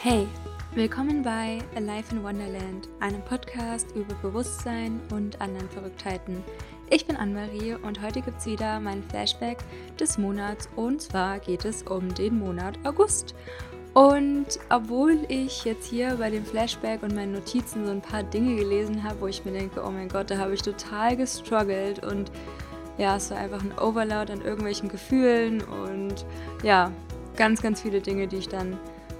Hey, willkommen bei Alive in Wonderland, einem Podcast über Bewusstsein und anderen Verrücktheiten. Ich bin Anne-Marie und heute gibt es wieder mein Flashback des Monats und zwar geht es um den Monat August. Und obwohl ich jetzt hier bei dem Flashback und meinen Notizen so ein paar Dinge gelesen habe, wo ich mir denke, oh mein Gott, da habe ich total gestruggelt und ja, es war einfach ein Overload an irgendwelchen Gefühlen und ja, ganz, ganz viele Dinge, die ich dann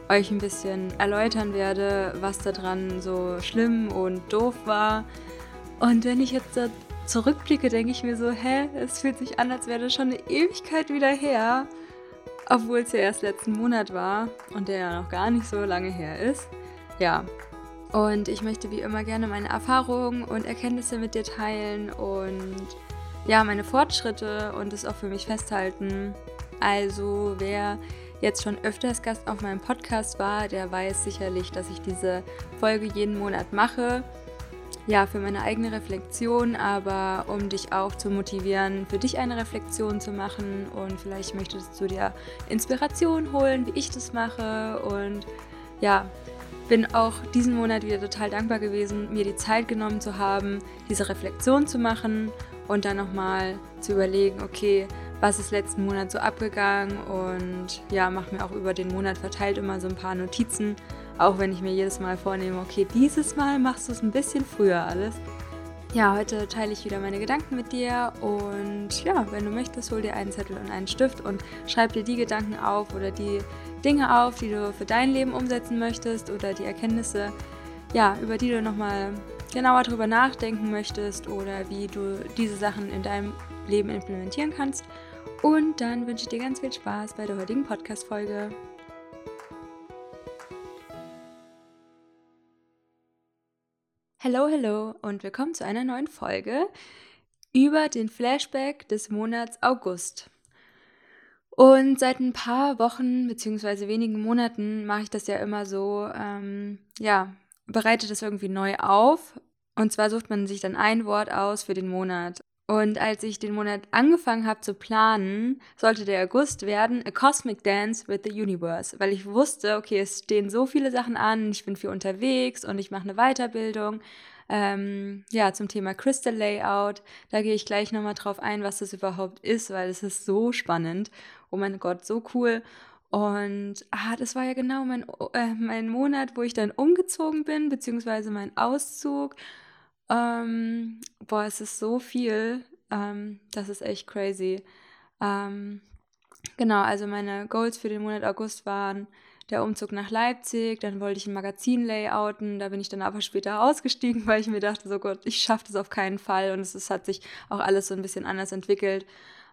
euch ein bisschen erläutern werde, was daran so schlimm und doof war. Und wenn ich jetzt da zurückblicke, denke ich mir so, hä, es fühlt sich an, als wäre das schon eine Ewigkeit wieder her. Obwohl es ja erst letzten Monat war und der ja noch gar nicht so lange her ist. Ja. Und ich möchte wie immer gerne meine Erfahrungen und Erkenntnisse mit dir teilen und ja, meine Fortschritte und es auch für mich festhalten. Also, wer jetzt schon öfters Gast auf meinem Podcast war, der weiß sicherlich, dass ich diese Folge jeden Monat mache. Ja, für meine eigene Reflexion, aber um dich auch zu motivieren, für dich eine Reflexion zu machen und vielleicht möchtest du dir Inspiration holen, wie ich das mache und ja, bin auch diesen Monat wieder total dankbar gewesen, mir die Zeit genommen zu haben, diese Reflexion zu machen und dann nochmal zu überlegen, okay, was ist letzten Monat so abgegangen und ja, mache mir auch über den Monat verteilt immer so ein paar Notizen, auch wenn ich mir jedes Mal vornehme, okay, dieses Mal machst du es ein bisschen früher alles. Ja, heute teile ich wieder meine Gedanken mit dir und ja, wenn du möchtest, hol dir einen Zettel und einen Stift und schreib dir die Gedanken auf oder die Dinge auf, die du für dein Leben umsetzen möchtest oder die Erkenntnisse, ja, über die du nochmal genauer drüber nachdenken möchtest oder wie du diese Sachen in deinem Leben implementieren kannst. Und dann wünsche ich dir ganz viel Spaß bei der heutigen Podcast-Folge. Hallo, hallo und willkommen zu einer neuen Folge über den Flashback des Monats August. Und seit ein paar Wochen bzw. wenigen Monaten mache ich das ja immer so, ähm, ja, bereite das irgendwie neu auf. Und zwar sucht man sich dann ein Wort aus für den Monat. Und als ich den Monat angefangen habe zu planen, sollte der August werden A Cosmic Dance with the Universe, weil ich wusste, okay, es stehen so viele Sachen an, ich bin viel unterwegs und ich mache eine Weiterbildung. Ähm, ja, zum Thema Crystal Layout. Da gehe ich gleich nochmal drauf ein, was das überhaupt ist, weil es ist so spannend. Oh mein Gott, so cool. Und ah, das war ja genau mein, äh, mein Monat, wo ich dann umgezogen bin, beziehungsweise mein Auszug. Ähm, boah, es ist so viel. Ähm, das ist echt crazy. Ähm, genau, also meine Goals für den Monat August waren der Umzug nach Leipzig, dann wollte ich ein Magazin layouten, da bin ich dann aber später ausgestiegen, weil ich mir dachte, so Gott, ich schaffe das auf keinen Fall und es, es, hat sich auch alles so ein bisschen anders entwickelt,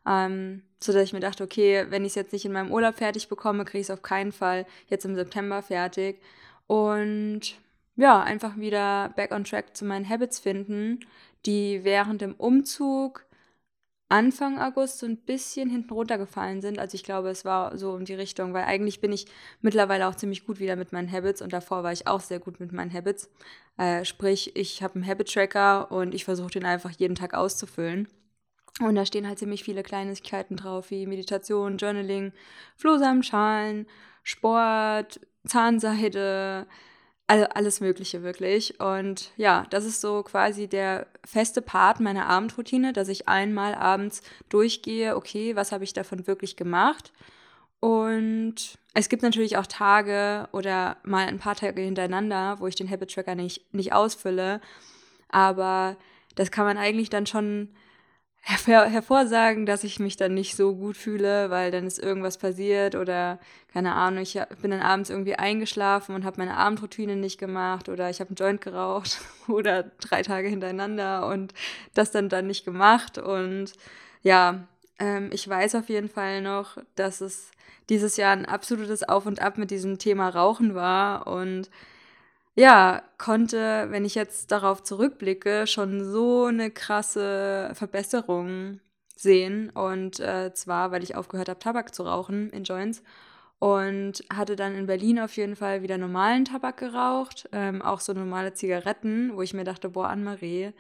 ähm, so dass ich mir dachte, okay, wenn ich es jetzt nicht in meinem Urlaub fertig bekomme, kriege ich es auf keinen Fall jetzt im September fertig und ja, einfach wieder back on track zu meinen Habits finden, die während dem Umzug Anfang August so ein bisschen hinten runtergefallen sind. Also ich glaube, es war so um die Richtung, weil eigentlich bin ich mittlerweile auch ziemlich gut wieder mit meinen Habits und davor war ich auch sehr gut mit meinen Habits. Äh, sprich, ich habe einen Habit-Tracker und ich versuche den einfach jeden Tag auszufüllen. Und da stehen halt ziemlich viele Kleinigkeiten drauf, wie Meditation, Journaling, Flohsamenschalen, Sport, Zahnseide, also alles Mögliche wirklich. Und ja, das ist so quasi der feste Part meiner Abendroutine, dass ich einmal abends durchgehe, okay, was habe ich davon wirklich gemacht? Und es gibt natürlich auch Tage oder mal ein paar Tage hintereinander, wo ich den Habit Tracker nicht, nicht ausfülle. Aber das kann man eigentlich dann schon her hervorsagen, dass ich mich dann nicht so gut fühle, weil dann ist irgendwas passiert oder keine Ahnung, ich bin dann abends irgendwie eingeschlafen und habe meine Abendroutine nicht gemacht oder ich habe einen Joint geraucht oder drei Tage hintereinander und das dann dann nicht gemacht. Und ja, ähm, ich weiß auf jeden Fall noch, dass es dieses Jahr ein absolutes Auf und Ab mit diesem Thema Rauchen war und ja, konnte, wenn ich jetzt darauf zurückblicke, schon so eine krasse Verbesserung sehen. Und äh, zwar, weil ich aufgehört habe, Tabak zu rauchen in Joints. Und hatte dann in Berlin auf jeden Fall wieder normalen Tabak geraucht, ähm, auch so normale Zigaretten, wo ich mir dachte, boah, Anne-Marie,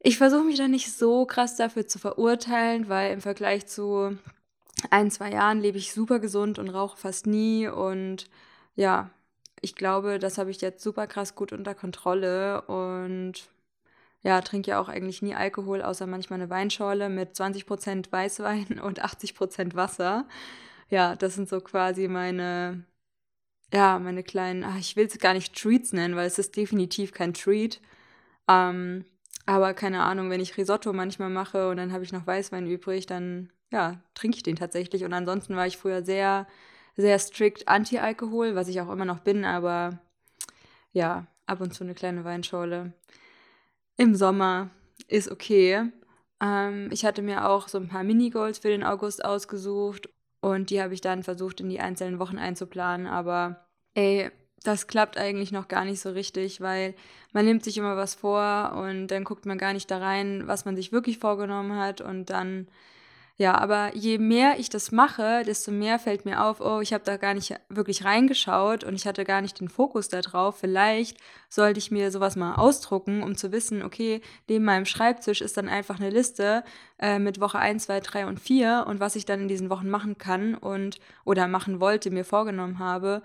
ich versuche mich da nicht so krass dafür zu verurteilen, weil im Vergleich zu ein, zwei Jahren lebe ich super gesund und rauche fast nie und ja, ich glaube, das habe ich jetzt super krass gut unter Kontrolle und ja, trinke ja auch eigentlich nie Alkohol, außer manchmal eine Weinschorle mit 20% Weißwein und 80% Wasser. Ja, das sind so quasi meine, ja, meine kleinen, ach, ich will es gar nicht Treats nennen, weil es ist definitiv kein Treat. Ähm, aber keine Ahnung, wenn ich Risotto manchmal mache und dann habe ich noch Weißwein übrig, dann ja, trinke ich den tatsächlich. Und ansonsten war ich früher sehr, sehr strikt anti-Alkohol, was ich auch immer noch bin, aber ja, ab und zu eine kleine Weinschorle im Sommer ist okay. Ähm, ich hatte mir auch so ein paar Mini-Goals für den August ausgesucht und die habe ich dann versucht in die einzelnen Wochen einzuplanen, aber ey, das klappt eigentlich noch gar nicht so richtig, weil man nimmt sich immer was vor und dann guckt man gar nicht da rein, was man sich wirklich vorgenommen hat und dann ja, aber je mehr ich das mache, desto mehr fällt mir auf, oh, ich habe da gar nicht wirklich reingeschaut und ich hatte gar nicht den Fokus darauf. Vielleicht sollte ich mir sowas mal ausdrucken, um zu wissen, okay, neben meinem Schreibtisch ist dann einfach eine Liste äh, mit Woche 1, 2, 3 und 4 und was ich dann in diesen Wochen machen kann und oder machen wollte, mir vorgenommen habe.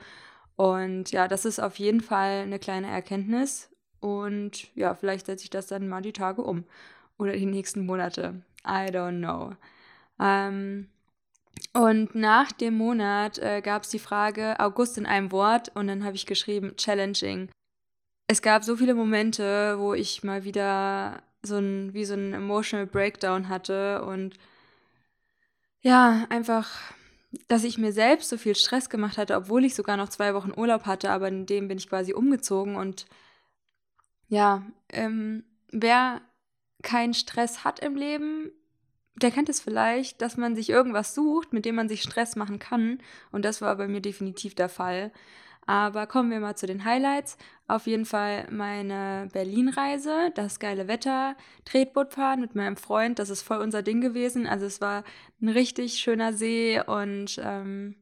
Und ja, das ist auf jeden Fall eine kleine Erkenntnis. Und ja, vielleicht setze ich das dann mal die Tage um oder die nächsten Monate. I don't know. Ähm, und nach dem Monat äh, gab es die Frage August in einem Wort und dann habe ich geschrieben challenging. Es gab so viele Momente, wo ich mal wieder so ein wie so ein emotional Breakdown hatte und ja, einfach dass ich mir selbst so viel Stress gemacht hatte, obwohl ich sogar noch zwei Wochen Urlaub hatte, aber in dem bin ich quasi umgezogen und ja, ähm, wer keinen Stress hat im Leben, der kennt es vielleicht, dass man sich irgendwas sucht, mit dem man sich Stress machen kann. Und das war bei mir definitiv der Fall. Aber kommen wir mal zu den Highlights. Auf jeden Fall meine Berlin-Reise, das geile Wetter, Tretbootfahren mit meinem Freund, das ist voll unser Ding gewesen. Also es war ein richtig schöner See und ähm,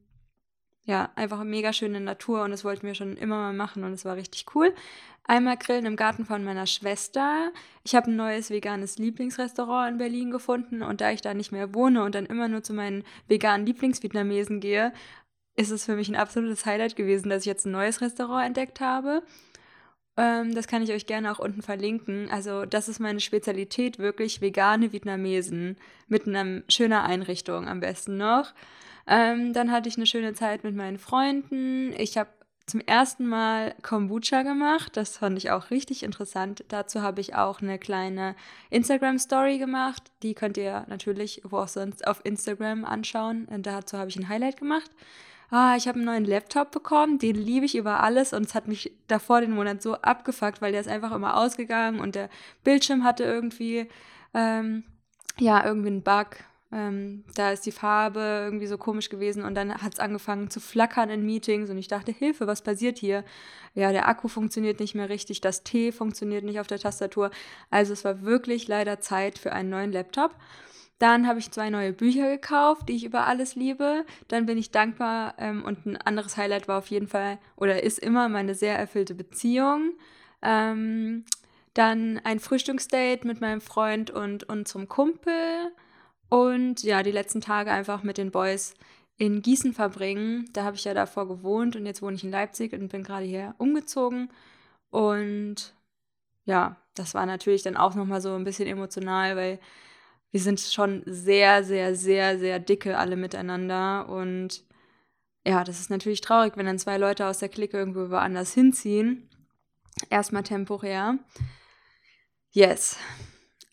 ja, einfach mega schöne Natur und das wollten wir schon immer mal machen und es war richtig cool. Einmal grillen im Garten von meiner Schwester. Ich habe ein neues veganes Lieblingsrestaurant in Berlin gefunden und da ich da nicht mehr wohne und dann immer nur zu meinen veganen Lieblingsvietnamesen gehe, ist es für mich ein absolutes Highlight gewesen, dass ich jetzt ein neues Restaurant entdeckt habe. Ähm, das kann ich euch gerne auch unten verlinken. Also das ist meine Spezialität, wirklich vegane Vietnamesen mit einer schöner Einrichtung am besten noch. Ähm, dann hatte ich eine schöne Zeit mit meinen Freunden. Ich habe zum ersten Mal Kombucha gemacht. Das fand ich auch richtig interessant. Dazu habe ich auch eine kleine Instagram-Story gemacht. Die könnt ihr natürlich wo auch sonst auf Instagram anschauen. Und dazu habe ich ein Highlight gemacht. Ah, ich habe einen neuen Laptop bekommen, den liebe ich über alles und es hat mich davor den Monat so abgefuckt, weil der ist einfach immer ausgegangen und der Bildschirm hatte irgendwie, ähm, ja, irgendwie einen Bug ähm, da ist die Farbe irgendwie so komisch gewesen und dann hat es angefangen zu flackern in Meetings und ich dachte, Hilfe, was passiert hier? Ja, der Akku funktioniert nicht mehr richtig, das T funktioniert nicht auf der Tastatur. Also es war wirklich leider Zeit für einen neuen Laptop. Dann habe ich zwei neue Bücher gekauft, die ich über alles liebe. Dann bin ich dankbar ähm, und ein anderes Highlight war auf jeden Fall oder ist immer meine sehr erfüllte Beziehung. Ähm, dann ein Frühstücksdate mit meinem Freund und unserem Kumpel. Und ja, die letzten Tage einfach mit den Boys in Gießen verbringen. Da habe ich ja davor gewohnt und jetzt wohne ich in Leipzig und bin gerade hier umgezogen. Und ja, das war natürlich dann auch nochmal so ein bisschen emotional, weil wir sind schon sehr, sehr, sehr, sehr dicke alle miteinander. Und ja, das ist natürlich traurig, wenn dann zwei Leute aus der Clique irgendwo woanders hinziehen. Erstmal temporär. Yes.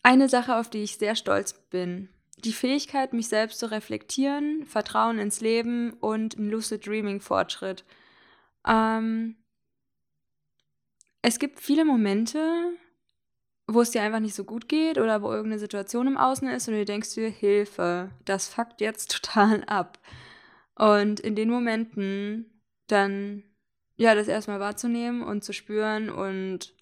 Eine Sache, auf die ich sehr stolz bin, die Fähigkeit, mich selbst zu reflektieren, Vertrauen ins Leben und ein Lucid Dreaming Fortschritt. Ähm, es gibt viele Momente, wo es dir einfach nicht so gut geht oder wo irgendeine Situation im Außen ist und du denkst dir, Hilfe, das fuckt jetzt total ab. Und in den Momenten dann, ja, das erstmal wahrzunehmen und zu spüren und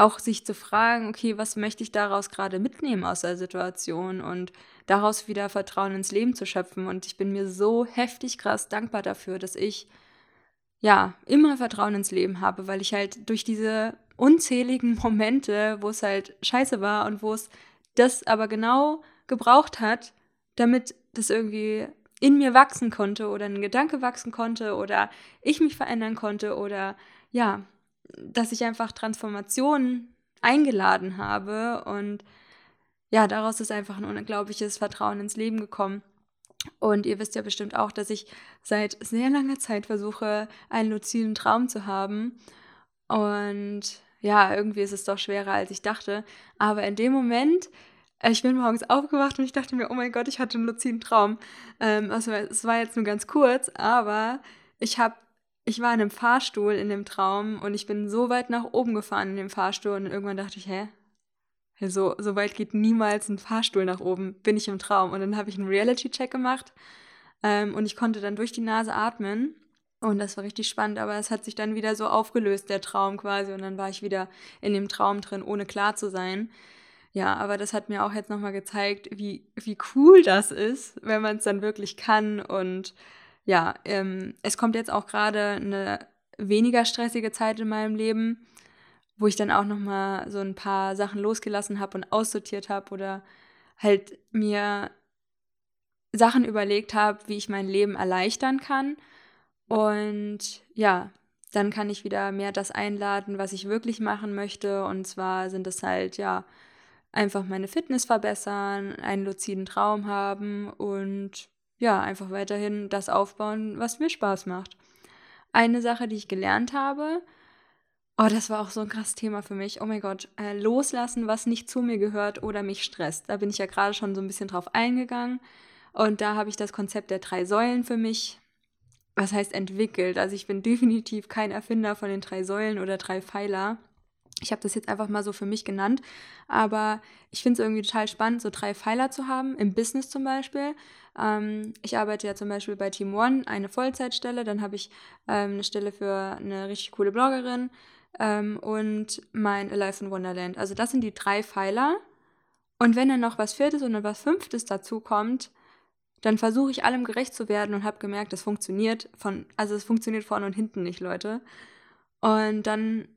auch sich zu fragen, okay, was möchte ich daraus gerade mitnehmen aus der Situation und daraus wieder Vertrauen ins Leben zu schöpfen. Und ich bin mir so heftig krass dankbar dafür, dass ich ja immer Vertrauen ins Leben habe, weil ich halt durch diese unzähligen Momente, wo es halt scheiße war und wo es das aber genau gebraucht hat, damit das irgendwie in mir wachsen konnte oder ein Gedanke wachsen konnte oder ich mich verändern konnte oder ja, dass ich einfach Transformationen eingeladen habe und ja, daraus ist einfach ein unglaubliches Vertrauen ins Leben gekommen. Und ihr wisst ja bestimmt auch, dass ich seit sehr langer Zeit versuche, einen luziden Traum zu haben. Und ja, irgendwie ist es doch schwerer, als ich dachte. Aber in dem Moment, äh, ich bin morgens aufgewacht und ich dachte mir, oh mein Gott, ich hatte einen luziden Traum. Ähm, also es war jetzt nur ganz kurz, aber ich habe, ich war in einem Fahrstuhl in dem Traum und ich bin so weit nach oben gefahren in dem Fahrstuhl und irgendwann dachte ich, hä? So, so weit geht niemals ein Fahrstuhl nach oben, bin ich im Traum. Und dann habe ich einen Reality-Check gemacht ähm, und ich konnte dann durch die Nase atmen. Und das war richtig spannend, aber es hat sich dann wieder so aufgelöst, der Traum quasi. Und dann war ich wieder in dem Traum drin, ohne klar zu sein. Ja, aber das hat mir auch jetzt nochmal gezeigt, wie, wie cool das ist, wenn man es dann wirklich kann. Und ja, ähm, es kommt jetzt auch gerade eine weniger stressige Zeit in meinem Leben, wo ich dann auch nochmal so ein paar Sachen losgelassen habe und aussortiert habe oder halt mir Sachen überlegt habe, wie ich mein Leben erleichtern kann und ja, dann kann ich wieder mehr das einladen, was ich wirklich machen möchte. Und zwar sind es halt, ja, einfach meine Fitness verbessern, einen luziden Traum haben und ja, einfach weiterhin das aufbauen, was mir Spaß macht. Eine Sache, die ich gelernt habe, oh, das war auch so ein krasses Thema für mich. Oh mein Gott, äh, loslassen, was nicht zu mir gehört oder mich stresst. Da bin ich ja gerade schon so ein bisschen drauf eingegangen. Und da habe ich das Konzept der drei Säulen für mich was heißt entwickelt? Also ich bin definitiv kein Erfinder von den drei Säulen oder drei Pfeiler. Ich habe das jetzt einfach mal so für mich genannt, aber ich finde es irgendwie total spannend, so drei Pfeiler zu haben, im Business zum Beispiel. Ähm, ich arbeite ja zum Beispiel bei Team One, eine Vollzeitstelle, dann habe ich ähm, eine Stelle für eine richtig coole Bloggerin ähm, und mein Alive in Wonderland. Also das sind die drei Pfeiler. Und wenn dann noch was Viertes und was Fünftes dazu kommt, dann versuche ich allem gerecht zu werden und habe gemerkt, das funktioniert von, also es funktioniert vorne und hinten nicht, Leute. Und dann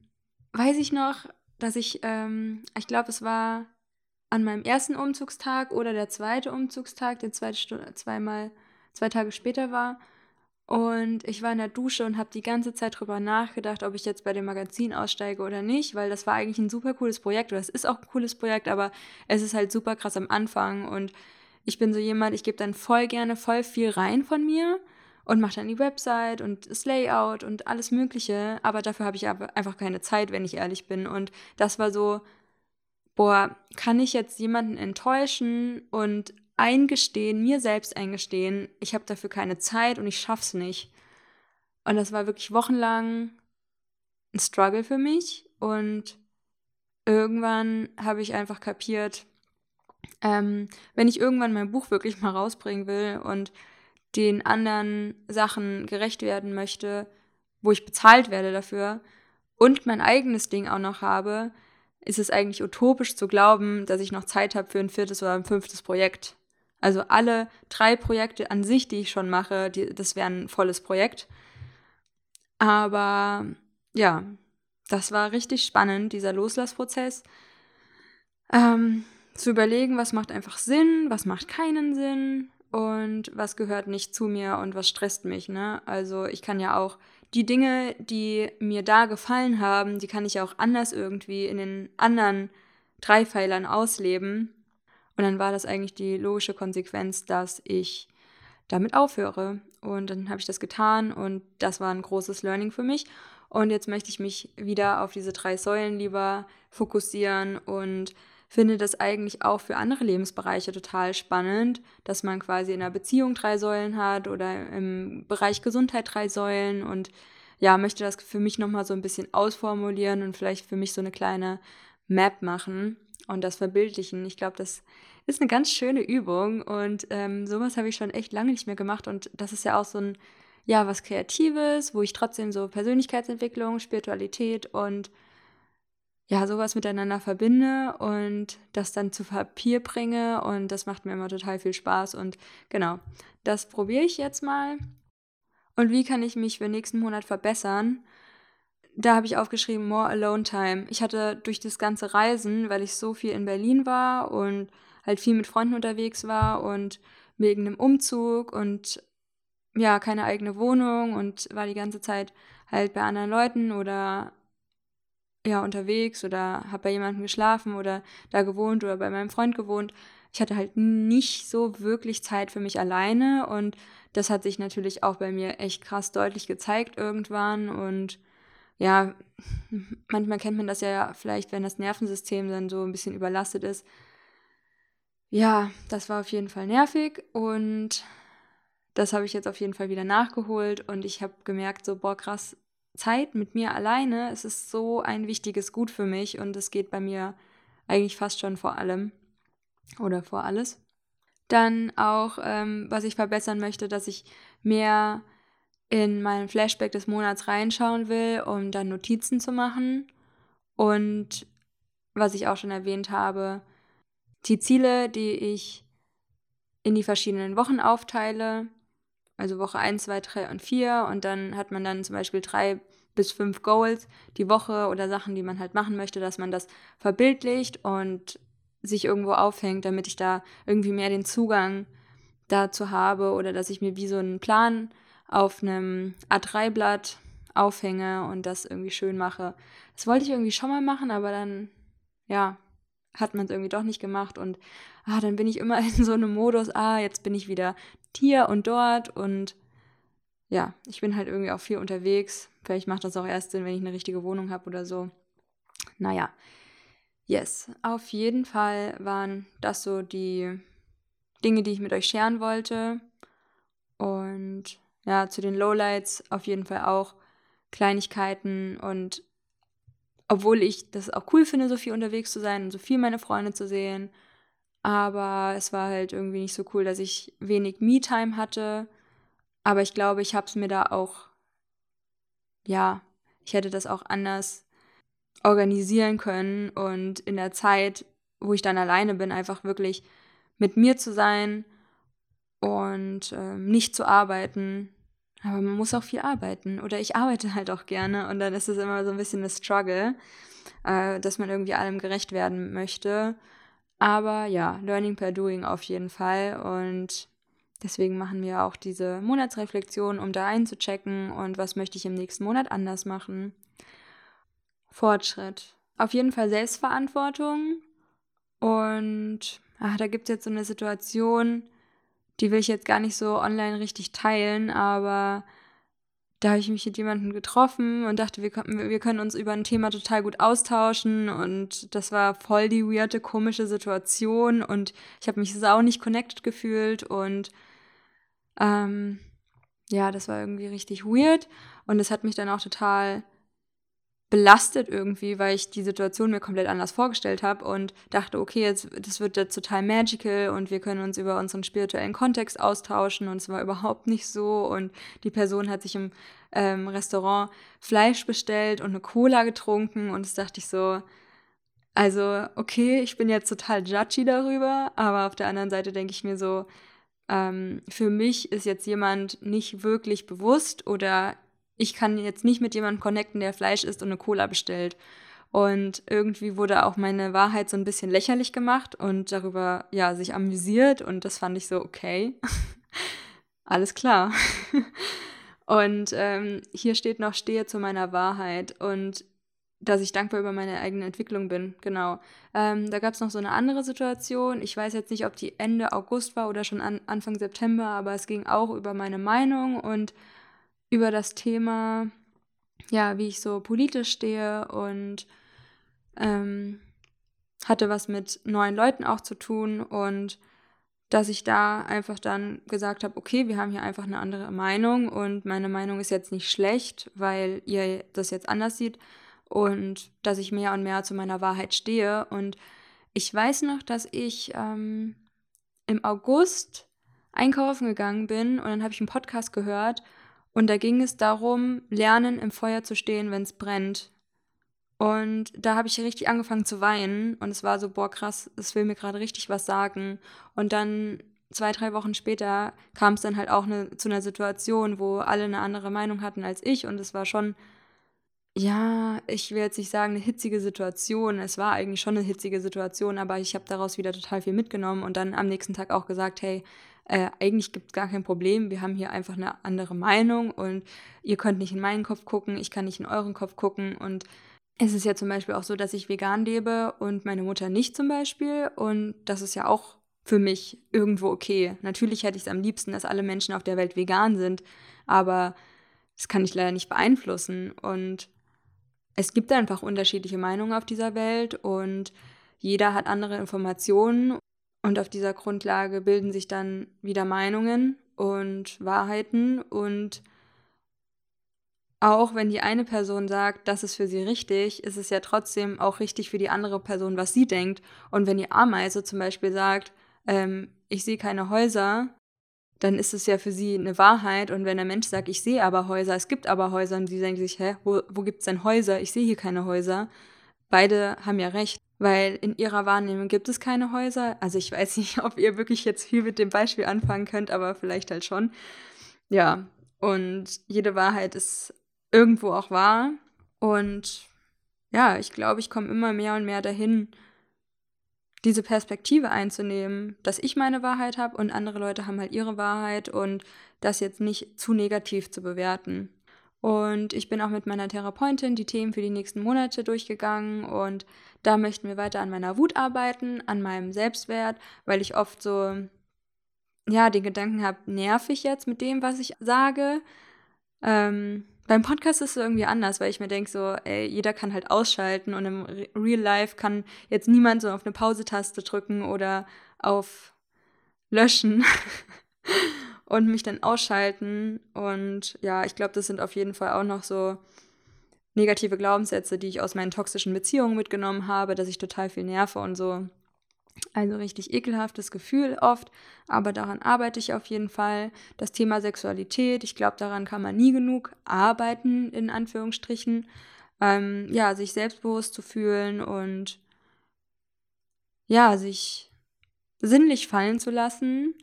weiß ich noch, dass ich, ähm, ich glaube, es war an meinem ersten Umzugstag oder der zweite Umzugstag, der zweite Stunde, zweimal, zwei Tage später war. Und ich war in der Dusche und habe die ganze Zeit drüber nachgedacht, ob ich jetzt bei dem Magazin aussteige oder nicht, weil das war eigentlich ein super cooles Projekt oder es ist auch ein cooles Projekt, aber es ist halt super krass am Anfang und ich bin so jemand, ich gebe dann voll gerne voll viel rein von mir und mache dann die Website und das Layout und alles Mögliche. Aber dafür habe ich einfach keine Zeit, wenn ich ehrlich bin. Und das war so, boah, kann ich jetzt jemanden enttäuschen und eingestehen, mir selbst eingestehen, ich habe dafür keine Zeit und ich schaff's nicht. Und das war wirklich wochenlang ein Struggle für mich. Und irgendwann habe ich einfach kapiert, ähm, wenn ich irgendwann mein Buch wirklich mal rausbringen will und den anderen Sachen gerecht werden möchte, wo ich bezahlt werde dafür und mein eigenes Ding auch noch habe, ist es eigentlich utopisch zu glauben, dass ich noch Zeit habe für ein viertes oder ein fünftes Projekt. Also alle drei Projekte an sich, die ich schon mache, die, das wäre ein volles Projekt. Aber ja, das war richtig spannend, dieser Loslassprozess. Ähm, zu überlegen, was macht einfach Sinn, was macht keinen Sinn und was gehört nicht zu mir und was stresst mich. Ne? Also ich kann ja auch die Dinge, die mir da gefallen haben, die kann ich auch anders irgendwie in den anderen drei Pfeilern ausleben. Und dann war das eigentlich die logische Konsequenz, dass ich damit aufhöre. Und dann habe ich das getan und das war ein großes Learning für mich. Und jetzt möchte ich mich wieder auf diese drei Säulen lieber fokussieren und finde das eigentlich auch für andere Lebensbereiche total spannend, dass man quasi in einer Beziehung drei Säulen hat oder im Bereich Gesundheit drei Säulen und ja, möchte das für mich nochmal so ein bisschen ausformulieren und vielleicht für mich so eine kleine Map machen und das verbildlichen. Ich glaube, das ist eine ganz schöne Übung und ähm, sowas habe ich schon echt lange nicht mehr gemacht und das ist ja auch so ein, ja, was Kreatives, wo ich trotzdem so Persönlichkeitsentwicklung, Spiritualität und ja, sowas miteinander verbinde und das dann zu Papier bringe und das macht mir immer total viel Spaß und genau, das probiere ich jetzt mal. Und wie kann ich mich für nächsten Monat verbessern? Da habe ich aufgeschrieben, more alone time. Ich hatte durch das ganze Reisen, weil ich so viel in Berlin war und halt viel mit Freunden unterwegs war und wegen einem Umzug und ja, keine eigene Wohnung und war die ganze Zeit halt bei anderen Leuten oder ja, unterwegs oder habe bei jemandem geschlafen oder da gewohnt oder bei meinem Freund gewohnt. Ich hatte halt nicht so wirklich Zeit für mich alleine und das hat sich natürlich auch bei mir echt krass deutlich gezeigt irgendwann und ja, manchmal kennt man das ja vielleicht, wenn das Nervensystem dann so ein bisschen überlastet ist. Ja, das war auf jeden Fall nervig und das habe ich jetzt auf jeden Fall wieder nachgeholt und ich habe gemerkt, so, boah, krass, Zeit mit mir alleine, es ist so ein wichtiges Gut für mich und es geht bei mir eigentlich fast schon vor allem oder vor alles. Dann auch, ähm, was ich verbessern möchte, dass ich mehr in meinen Flashback des Monats reinschauen will, um dann Notizen zu machen. Und was ich auch schon erwähnt habe, die Ziele, die ich in die verschiedenen Wochen aufteile, also Woche 1, 2, 3 und 4 und dann hat man dann zum Beispiel drei bis fünf Goals die Woche oder Sachen, die man halt machen möchte, dass man das verbildlicht und sich irgendwo aufhängt, damit ich da irgendwie mehr den Zugang dazu habe oder dass ich mir wie so einen Plan auf einem A3-Blatt aufhänge und das irgendwie schön mache. Das wollte ich irgendwie schon mal machen, aber dann, ja, hat man es irgendwie doch nicht gemacht und ah, dann bin ich immer in so einem Modus, ah, jetzt bin ich wieder hier und dort und ja, ich bin halt irgendwie auch viel unterwegs. Vielleicht macht das auch erst Sinn, wenn ich eine richtige Wohnung habe oder so. Naja, yes, auf jeden Fall waren das so die Dinge, die ich mit euch scheren wollte. Und ja, zu den Lowlights auf jeden Fall auch Kleinigkeiten und obwohl ich das auch cool finde, so viel unterwegs zu sein und so viel meine Freunde zu sehen. Aber es war halt irgendwie nicht so cool, dass ich wenig Me-Time hatte. Aber ich glaube, ich habe es mir da auch, ja, ich hätte das auch anders organisieren können und in der Zeit, wo ich dann alleine bin, einfach wirklich mit mir zu sein und äh, nicht zu arbeiten. Aber man muss auch viel arbeiten. Oder ich arbeite halt auch gerne und dann ist es immer so ein bisschen eine Struggle, äh, dass man irgendwie allem gerecht werden möchte. Aber ja, Learning per Doing auf jeden Fall. Und deswegen machen wir auch diese Monatsreflexion, um da einzuchecken und was möchte ich im nächsten Monat anders machen. Fortschritt. Auf jeden Fall Selbstverantwortung. Und ach, da gibt es jetzt so eine Situation, die will ich jetzt gar nicht so online richtig teilen, aber da habe ich mich mit jemandem getroffen und dachte, wir, wir können uns über ein Thema total gut austauschen und das war voll die weirde, komische Situation und ich habe mich sau nicht connected gefühlt und ähm, ja, das war irgendwie richtig weird und es hat mich dann auch total belastet irgendwie, weil ich die Situation mir komplett anders vorgestellt habe und dachte, okay, jetzt das wird jetzt total magical und wir können uns über unseren spirituellen Kontext austauschen und es war überhaupt nicht so und die Person hat sich im ähm, Restaurant Fleisch bestellt und eine Cola getrunken und das dachte ich so, also okay, ich bin jetzt total judgy darüber, aber auf der anderen Seite denke ich mir so, ähm, für mich ist jetzt jemand nicht wirklich bewusst oder ich kann jetzt nicht mit jemandem connecten, der Fleisch isst und eine Cola bestellt. Und irgendwie wurde auch meine Wahrheit so ein bisschen lächerlich gemacht und darüber, ja, sich amüsiert. Und das fand ich so, okay, alles klar. und ähm, hier steht noch, stehe zu meiner Wahrheit und dass ich dankbar über meine eigene Entwicklung bin. Genau. Ähm, da gab es noch so eine andere Situation. Ich weiß jetzt nicht, ob die Ende August war oder schon an, Anfang September, aber es ging auch über meine Meinung und über das Thema, ja, wie ich so politisch stehe und ähm, hatte was mit neuen Leuten auch zu tun und dass ich da einfach dann gesagt habe, okay, wir haben hier einfach eine andere Meinung und meine Meinung ist jetzt nicht schlecht, weil ihr das jetzt anders sieht und dass ich mehr und mehr zu meiner Wahrheit stehe. Und ich weiß noch, dass ich ähm, im August einkaufen gegangen bin und dann habe ich einen Podcast gehört und da ging es darum, lernen, im Feuer zu stehen, wenn es brennt. Und da habe ich richtig angefangen zu weinen. Und es war so, boah, krass, es will mir gerade richtig was sagen. Und dann zwei, drei Wochen später kam es dann halt auch ne, zu einer Situation, wo alle eine andere Meinung hatten als ich. Und es war schon, ja, ich will jetzt nicht sagen, eine hitzige Situation. Es war eigentlich schon eine hitzige Situation, aber ich habe daraus wieder total viel mitgenommen und dann am nächsten Tag auch gesagt, hey, äh, eigentlich gibt es gar kein Problem, wir haben hier einfach eine andere Meinung und ihr könnt nicht in meinen Kopf gucken, ich kann nicht in euren Kopf gucken. Und es ist ja zum Beispiel auch so, dass ich vegan lebe und meine Mutter nicht zum Beispiel. Und das ist ja auch für mich irgendwo okay. Natürlich hätte ich es am liebsten, dass alle Menschen auf der Welt vegan sind, aber das kann ich leider nicht beeinflussen. Und es gibt einfach unterschiedliche Meinungen auf dieser Welt und jeder hat andere Informationen und auf dieser Grundlage bilden sich dann wieder Meinungen und Wahrheiten und auch wenn die eine Person sagt, das ist für sie richtig, ist es ja trotzdem auch richtig für die andere Person, was sie denkt. Und wenn die Ameise zum Beispiel sagt, ähm, ich sehe keine Häuser, dann ist es ja für sie eine Wahrheit. Und wenn der Mensch sagt, ich sehe aber Häuser, es gibt aber Häuser, und sie denken sich, hä, wo, wo gibt es denn Häuser? Ich sehe hier keine Häuser. Beide haben ja recht, weil in ihrer Wahrnehmung gibt es keine Häuser. Also ich weiß nicht, ob ihr wirklich jetzt hier mit dem Beispiel anfangen könnt, aber vielleicht halt schon. Ja, und jede Wahrheit ist irgendwo auch wahr. Und ja, ich glaube, ich komme immer mehr und mehr dahin, diese Perspektive einzunehmen, dass ich meine Wahrheit habe und andere Leute haben halt ihre Wahrheit und das jetzt nicht zu negativ zu bewerten. Und ich bin auch mit meiner Therapeutin die Themen für die nächsten Monate durchgegangen und da möchten wir weiter an meiner Wut arbeiten, an meinem Selbstwert, weil ich oft so, ja, den Gedanken habe, nerv ich jetzt mit dem, was ich sage? Ähm, beim Podcast ist es irgendwie anders, weil ich mir denke, so, ey, jeder kann halt ausschalten und im Real Life kann jetzt niemand so auf eine Pause-Taste drücken oder auf Löschen und mich dann ausschalten. Und ja, ich glaube, das sind auf jeden Fall auch noch so negative Glaubenssätze, die ich aus meinen toxischen Beziehungen mitgenommen habe, dass ich total viel nerve und so. Also richtig ekelhaftes Gefühl oft, aber daran arbeite ich auf jeden Fall. Das Thema Sexualität, ich glaube, daran kann man nie genug arbeiten, in Anführungsstrichen. Ähm, ja, sich selbstbewusst zu fühlen und ja, sich sinnlich fallen zu lassen.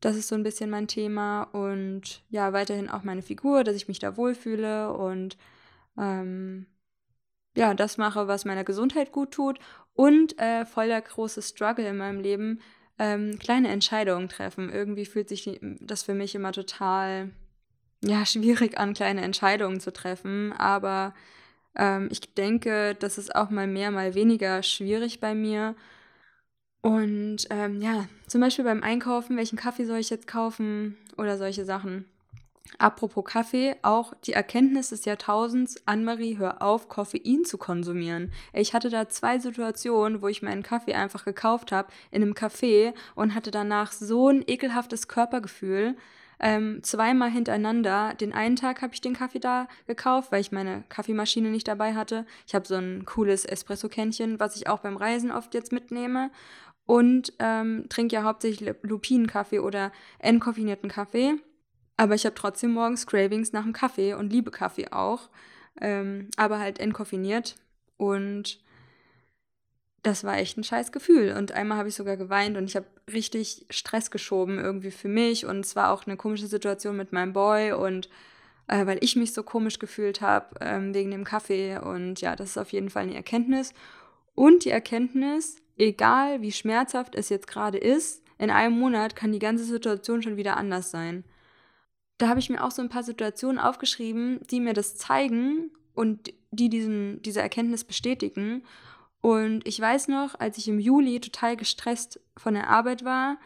Das ist so ein bisschen mein Thema und ja, weiterhin auch meine Figur, dass ich mich da wohlfühle und ähm, ja, das mache, was meiner Gesundheit gut tut und äh, voller große Struggle in meinem Leben, ähm, kleine Entscheidungen treffen. Irgendwie fühlt sich das für mich immer total, ja, schwierig an, kleine Entscheidungen zu treffen, aber ähm, ich denke, das ist auch mal mehr, mal weniger schwierig bei mir. Und ähm, ja, zum Beispiel beim Einkaufen, welchen Kaffee soll ich jetzt kaufen oder solche Sachen. Apropos Kaffee, auch die Erkenntnis des Jahrtausends, Anne-Marie, hör auf, Koffein zu konsumieren. Ich hatte da zwei Situationen, wo ich meinen Kaffee einfach gekauft habe in einem Café und hatte danach so ein ekelhaftes Körpergefühl. Ähm, zweimal hintereinander. Den einen Tag habe ich den Kaffee da gekauft, weil ich meine Kaffeemaschine nicht dabei hatte. Ich habe so ein cooles Espresso-Kännchen, was ich auch beim Reisen oft jetzt mitnehme. Und ähm, trinke ja hauptsächlich Lupinenkaffee oder entkoffinierten Kaffee. Aber ich habe trotzdem morgens Cravings nach dem Kaffee und liebe Kaffee auch. Ähm, aber halt entkoffiniert. Und das war echt ein scheiß Gefühl. Und einmal habe ich sogar geweint und ich habe richtig Stress geschoben irgendwie für mich. Und es war auch eine komische Situation mit meinem Boy und äh, weil ich mich so komisch gefühlt habe ähm, wegen dem Kaffee. Und ja, das ist auf jeden Fall eine Erkenntnis. Und die Erkenntnis, egal wie schmerzhaft es jetzt gerade ist, in einem Monat kann die ganze Situation schon wieder anders sein da habe ich mir auch so ein paar Situationen aufgeschrieben, die mir das zeigen und die diesen, diese Erkenntnis bestätigen. Und ich weiß noch, als ich im Juli total gestresst von der Arbeit war,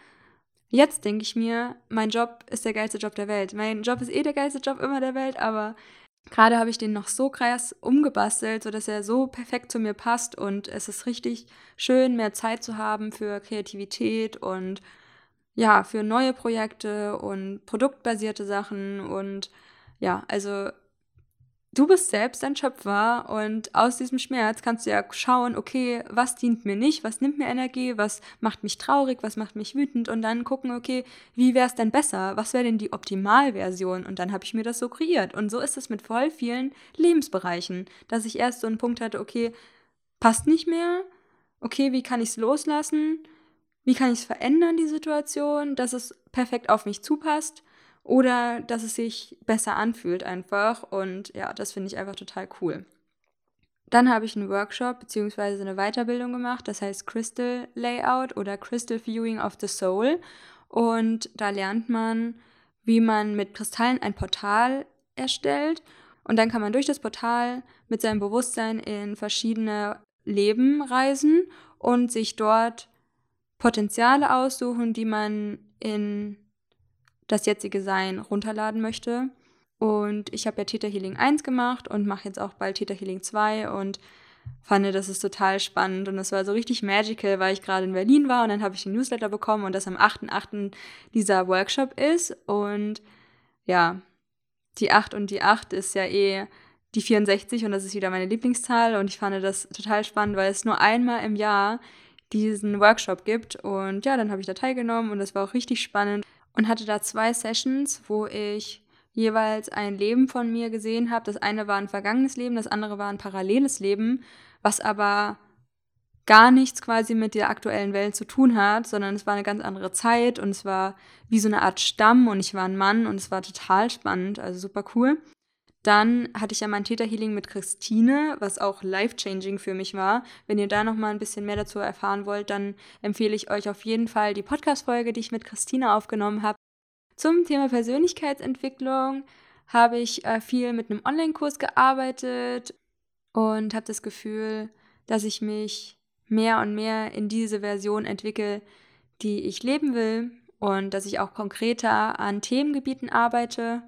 jetzt denke ich mir, mein Job ist der geilste Job der Welt. Mein Job ist eh der geilste Job immer der Welt, aber gerade habe ich den noch so krass umgebastelt, sodass er so perfekt zu mir passt und es ist richtig schön, mehr Zeit zu haben für Kreativität und ja, für neue Projekte und produktbasierte Sachen und ja, also du bist selbst ein Schöpfer und aus diesem Schmerz kannst du ja schauen, okay, was dient mir nicht, was nimmt mir Energie, was macht mich traurig, was macht mich wütend und dann gucken, okay, wie wäre es denn besser, was wäre denn die Optimalversion? Und dann habe ich mir das so kreiert. Und so ist es mit voll vielen Lebensbereichen, dass ich erst so einen Punkt hatte, okay, passt nicht mehr, okay, wie kann ich es loslassen, wie kann ich es verändern, die Situation, dass es perfekt auf mich zupasst oder dass es sich besser anfühlt einfach. Und ja, das finde ich einfach total cool. Dann habe ich einen Workshop bzw. eine Weiterbildung gemacht, das heißt Crystal Layout oder Crystal Viewing of the Soul. Und da lernt man, wie man mit Kristallen ein Portal erstellt. Und dann kann man durch das Portal mit seinem Bewusstsein in verschiedene Leben reisen und sich dort Potenziale aussuchen, die man in das jetzige Sein runterladen möchte. Und ich habe ja Theta Healing 1 gemacht und mache jetzt auch bald Theta Healing 2 und fand das ist total spannend und es war so richtig magical, weil ich gerade in Berlin war und dann habe ich den Newsletter bekommen und dass am 8.8. dieser Workshop ist und ja, die 8 und die 8 ist ja eh die 64 und das ist wieder meine Lieblingszahl und ich fand das total spannend, weil es nur einmal im Jahr diesen Workshop gibt und ja, dann habe ich da teilgenommen und das war auch richtig spannend und hatte da zwei Sessions, wo ich jeweils ein Leben von mir gesehen habe. Das eine war ein vergangenes Leben, das andere war ein paralleles Leben, was aber gar nichts quasi mit der aktuellen Welt zu tun hat, sondern es war eine ganz andere Zeit und es war wie so eine Art Stamm und ich war ein Mann und es war total spannend, also super cool. Dann hatte ich ja mein Theta Healing mit Christine, was auch life-changing für mich war. Wenn ihr da noch mal ein bisschen mehr dazu erfahren wollt, dann empfehle ich euch auf jeden Fall die Podcast-Folge, die ich mit Christine aufgenommen habe. Zum Thema Persönlichkeitsentwicklung habe ich äh, viel mit einem Online-Kurs gearbeitet und habe das Gefühl, dass ich mich mehr und mehr in diese Version entwickle, die ich leben will und dass ich auch konkreter an Themengebieten arbeite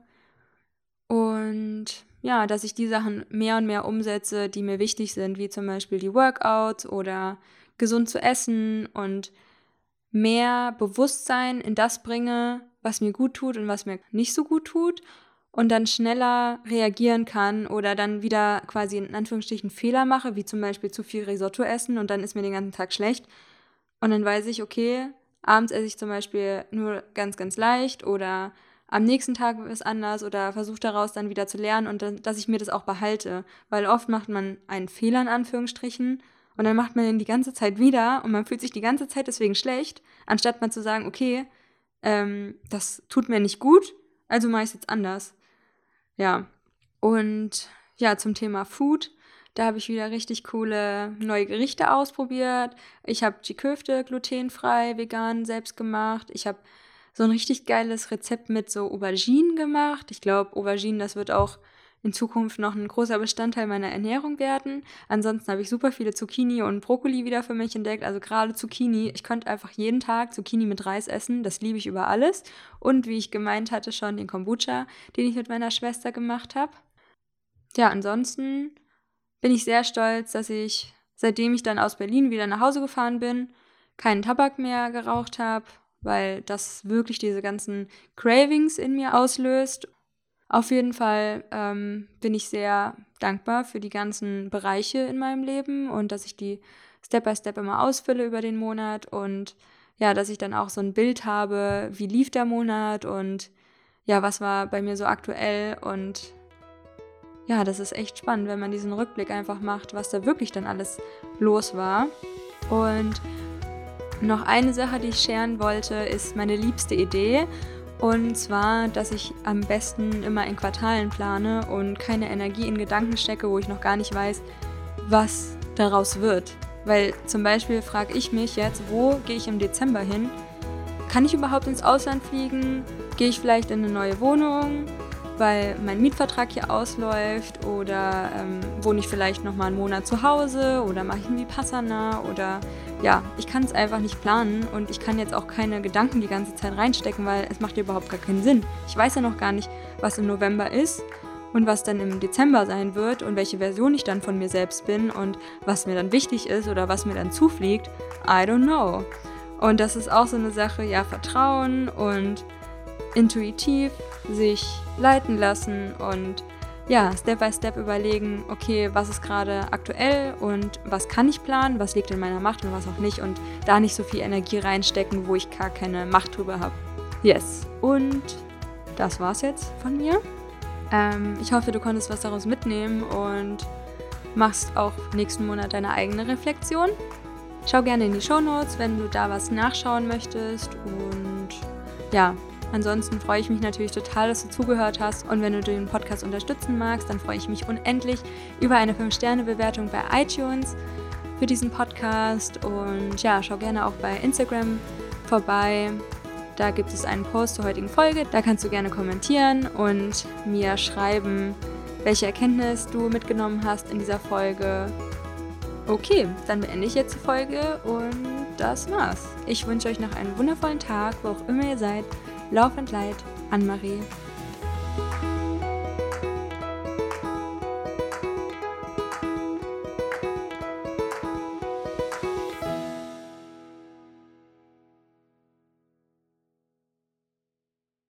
und ja, dass ich die Sachen mehr und mehr umsetze, die mir wichtig sind, wie zum Beispiel die Workouts oder gesund zu essen und mehr Bewusstsein in das bringe, was mir gut tut und was mir nicht so gut tut und dann schneller reagieren kann oder dann wieder quasi in Anführungsstrichen Fehler mache, wie zum Beispiel zu viel Risotto essen und dann ist mir den ganzen Tag schlecht. Und dann weiß ich, okay, abends esse ich zum Beispiel nur ganz, ganz leicht oder am nächsten Tag ist anders oder versuche daraus dann wieder zu lernen und dass ich mir das auch behalte. Weil oft macht man einen Fehler in Anführungsstrichen und dann macht man den die ganze Zeit wieder und man fühlt sich die ganze Zeit deswegen schlecht, anstatt mal zu sagen, okay, ähm, das tut mir nicht gut, also mache ich es jetzt anders. Ja. Und ja, zum Thema Food. Da habe ich wieder richtig coole neue Gerichte ausprobiert. Ich habe die Köfte glutenfrei, vegan selbst gemacht. Ich habe so ein richtig geiles Rezept mit so Auberginen gemacht. Ich glaube, Auberginen, das wird auch in Zukunft noch ein großer Bestandteil meiner Ernährung werden. Ansonsten habe ich super viele Zucchini und Brokkoli wieder für mich entdeckt. Also gerade Zucchini. Ich könnte einfach jeden Tag Zucchini mit Reis essen. Das liebe ich über alles. Und wie ich gemeint hatte, schon den Kombucha, den ich mit meiner Schwester gemacht habe. Ja, ansonsten bin ich sehr stolz, dass ich, seitdem ich dann aus Berlin wieder nach Hause gefahren bin, keinen Tabak mehr geraucht habe weil das wirklich diese ganzen Cravings in mir auslöst. Auf jeden Fall ähm, bin ich sehr dankbar für die ganzen Bereiche in meinem Leben und dass ich die Step by Step immer ausfülle über den Monat und ja, dass ich dann auch so ein Bild habe, wie lief der Monat und ja, was war bei mir so aktuell und ja, das ist echt spannend, wenn man diesen Rückblick einfach macht, was da wirklich dann alles los war. Und noch eine Sache, die ich scheren wollte, ist meine liebste Idee. Und zwar, dass ich am besten immer in Quartalen plane und keine Energie in Gedanken stecke, wo ich noch gar nicht weiß, was daraus wird. Weil zum Beispiel frage ich mich jetzt, wo gehe ich im Dezember hin? Kann ich überhaupt ins Ausland fliegen? Gehe ich vielleicht in eine neue Wohnung? weil mein Mietvertrag hier ausläuft oder ähm, wohne ich vielleicht noch mal einen Monat zu Hause oder mache ich irgendwie Passana oder ja, ich kann es einfach nicht planen und ich kann jetzt auch keine Gedanken die ganze Zeit reinstecken, weil es macht überhaupt gar keinen Sinn. Ich weiß ja noch gar nicht, was im November ist und was dann im Dezember sein wird und welche Version ich dann von mir selbst bin und was mir dann wichtig ist oder was mir dann zufliegt. I don't know. Und das ist auch so eine Sache, ja, Vertrauen und intuitiv sich leiten lassen und ja, Step by Step überlegen, okay, was ist gerade aktuell und was kann ich planen, was liegt in meiner Macht und was auch nicht und da nicht so viel Energie reinstecken, wo ich gar keine Macht drüber habe. Yes, und das war's jetzt von mir. Ähm, ich hoffe, du konntest was daraus mitnehmen und machst auch nächsten Monat deine eigene Reflexion. Schau gerne in die Show Notes, wenn du da was nachschauen möchtest und ja, Ansonsten freue ich mich natürlich total, dass du zugehört hast. Und wenn du den Podcast unterstützen magst, dann freue ich mich unendlich über eine 5-Sterne-Bewertung bei iTunes für diesen Podcast. Und ja, schau gerne auch bei Instagram vorbei. Da gibt es einen Post zur heutigen Folge. Da kannst du gerne kommentieren und mir schreiben, welche Erkenntnis du mitgenommen hast in dieser Folge. Okay, dann beende ich jetzt die Folge und das war's. Ich wünsche euch noch einen wundervollen Tag, wo auch immer ihr seid. Lauf and Light, Anne-Marie.